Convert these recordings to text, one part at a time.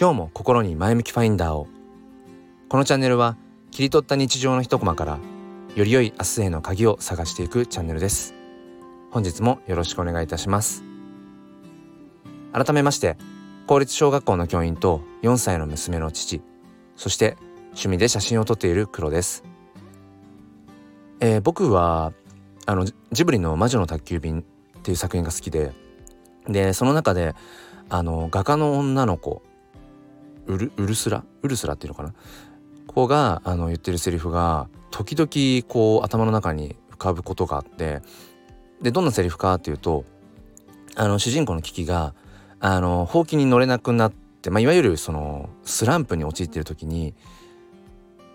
今日も心に前向きファインダーを。このチャンネルは切り取った日常の一コマからより良い明日への鍵を探していくチャンネルです。本日もよろしくお願いいたします。改めまして公立小学校の教員と4歳の娘の父そして趣味で写真を撮っている黒です、えー、僕はあのジブリの魔女の宅急便っていう作品が好きででその中であの画家の女の子ウルウルスラウルスラっていうのかな？子があの言ってるセリフが時々こう頭の中に浮かぶことがあってでどんなセリフかっていうとあの主人公のキキがあのほうきに乗れなくなって、まあ、いわゆるそのスランプに陥ってる時に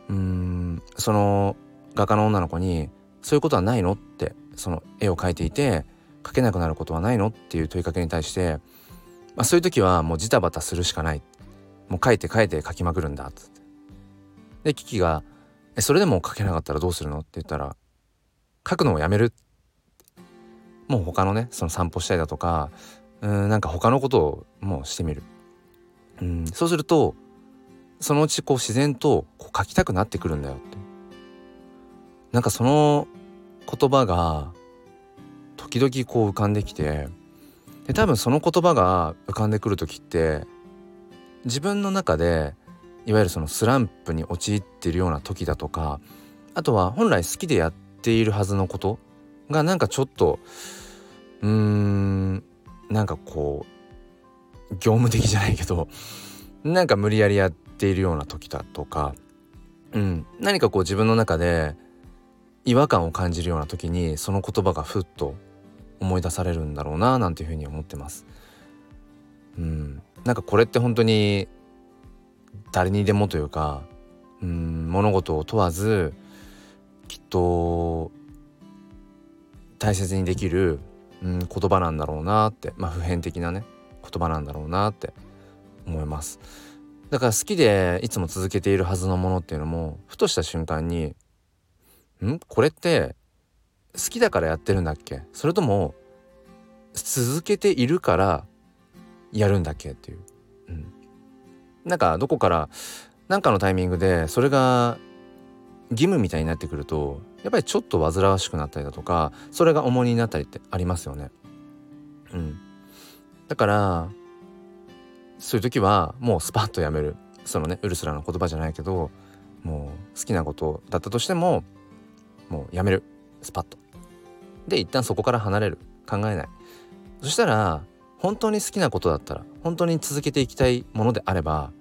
うんその画家の女の子に「そういうことはないの?」ってその絵を描いていて描けなくなることはないのっていう問いかけに対して、まあ、そういう時はもうジタバタするしかないもう描いて描いて描きまくるんだっつって。でキキが「えそれでも描けなかったらどうするの?」って言ったら「描くのをやめる」もう他のねその散歩したりだとかうんなんか他のことをもうしてみる。うんそうするとそのうちこう自然とこう書きたくなってくるんだよって。なんかその言葉が時々こう浮かんできてで多分その言葉が浮かんでくる時って自分の中でいわゆるそのスランプに陥っているような時だとかあとは本来好きでやっているはずのことがなんかちょっとうーんなんかこう業務的じゃないけどなんか無理やりやっているような時だとか、うん、何かこう自分の中で違和感を感じるような時にその言葉がふっと思い出されるんだろうななんていうふうに思ってます。うん、なんかこれって本当に誰にでもというか、うん、物事を問わずきっと大切にできるうん、言葉なんだろうなってまあ普遍的なね言葉なんだろうなって思います。だから好きでいつも続けているはずのものっていうのもふとした瞬間にんこれって好きだからやってるんだっけ？それとも続けているからやるんだっけっていう、うん、なんかどこから何かのタイミングでそれが義務みたいになってくるとやっぱりちょっと煩わしくなったりだとかそれが重荷になったりってありますよね。うん、だからそういう時はもうスパッとやめる。そのねウルスラの言葉じゃないけどもう好きなことだったとしてももうやめる。スパッと。で一旦そこから離れる。考えない。そしたら本当に好きなことだったら本当に続けていきたいものであれば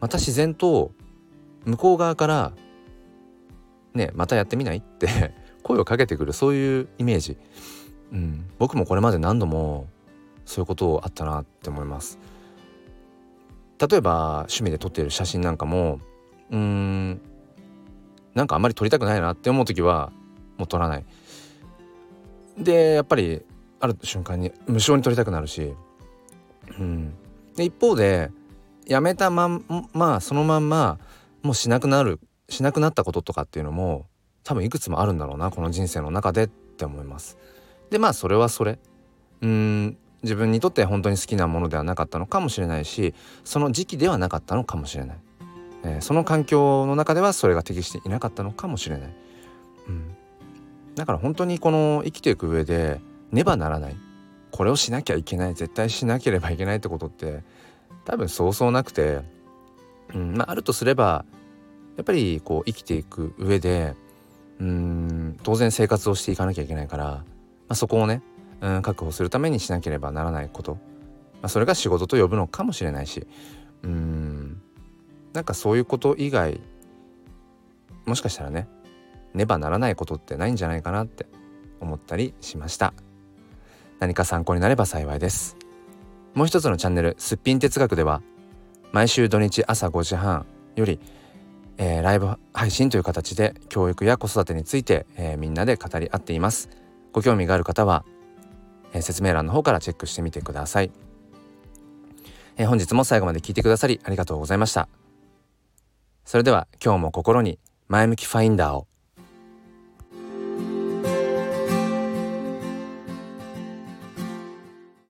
また自然と向こう側からねまたやってみないって 声をかけてくるそういうイメージ、うん、僕もこれまで何度もそういうことあったなって思います。例えば趣味で撮っている写真なんかもうーんなんかあんまり撮りたくないなって思う時はもう撮らない。でやっぱりある瞬間に無性に撮りたくなるし、うん、で一方でやめたまんまそのまんまもうしなくなるしなくなったこととかっていうのも多分いくつもあるんだろうなこの人生の中でって思います。でまあそれはそれ。うん。自分にとって本当に好きなものではなかったのかもしれないしその時期ではなかったのかもしれない、えー、その環境の中ではそれが適していなかったのかもしれない、うん、だから本当にこの生きていく上でねばならない。これをしなきゃいけない。絶対しなければいけないってことって多分そうそうなくて、うんまあ、あるとすればやっぱりこう生きていく上でうん当然生活をしていかなきゃいけないから、まあ、そこをねうん確保するためにしなければならないこと、まあ、それが仕事と呼ぶのかもしれないしうんなんかそういうこと以外もしかしたらねねばならないことってないんじゃないかなって思ったりしました。何か参考になれば幸いです。もう一つのチャンネルすっぴん哲学では毎週土日朝5時半よりえー、ライブ配信という形で教育や子育てについて、えー、みんなで語り合っています。ご興味がある方は、えー、説明欄の方からチェックしてみてください、え本日も最後まで聞いてくださりありがとうございました。それでは今日も心に前向きファインダーを